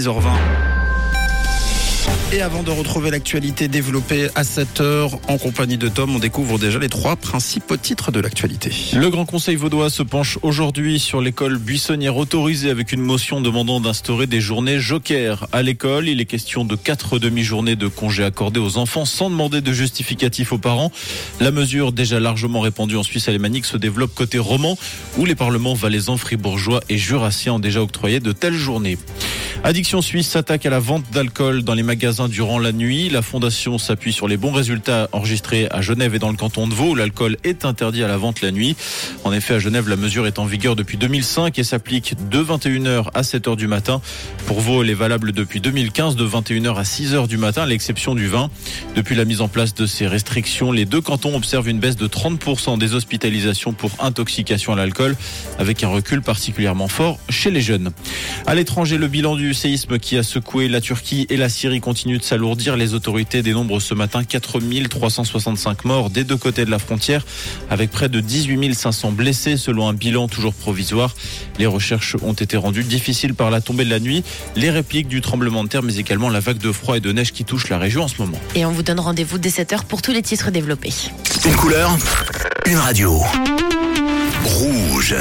10h20. Et avant de retrouver l'actualité développée à 7h en compagnie de Tom, on découvre déjà les trois principaux titres de l'actualité. Le Grand Conseil vaudois se penche aujourd'hui sur l'école buissonnière autorisée avec une motion demandant d'instaurer des journées joker. À l'école, il est question de quatre demi-journées de congés accordés aux enfants sans demander de justificatif aux parents. La mesure déjà largement répandue en Suisse alémanique se développe côté roman où les parlements valaisans, fribourgeois et jurassiens ont déjà octroyé de telles journées. Addiction Suisse s'attaque à la vente d'alcool dans les magasins durant la nuit. La fondation s'appuie sur les bons résultats enregistrés à Genève et dans le canton de Vaud l'alcool est interdit à la vente la nuit. En effet, à Genève, la mesure est en vigueur depuis 2005 et s'applique de 21h à 7h du matin. Pour Vaud, elle est valable depuis 2015 de 21h à 6h du matin, à l'exception du vin. Depuis la mise en place de ces restrictions, les deux cantons observent une baisse de 30% des hospitalisations pour intoxication à l'alcool, avec un recul particulièrement fort chez les jeunes. À l'étranger, le bilan du du séisme qui a secoué la Turquie et la Syrie continue de s'alourdir. Les autorités dénombrent ce matin 4365 morts des deux côtés de la frontière, avec près de 18 500 blessés selon un bilan toujours provisoire. Les recherches ont été rendues difficiles par la tombée de la nuit, les répliques du tremblement de terre, mais également la vague de froid et de neige qui touche la région en ce moment. Et on vous donne rendez-vous dès 7h pour tous les titres développés. Une couleur, une radio. Rouge.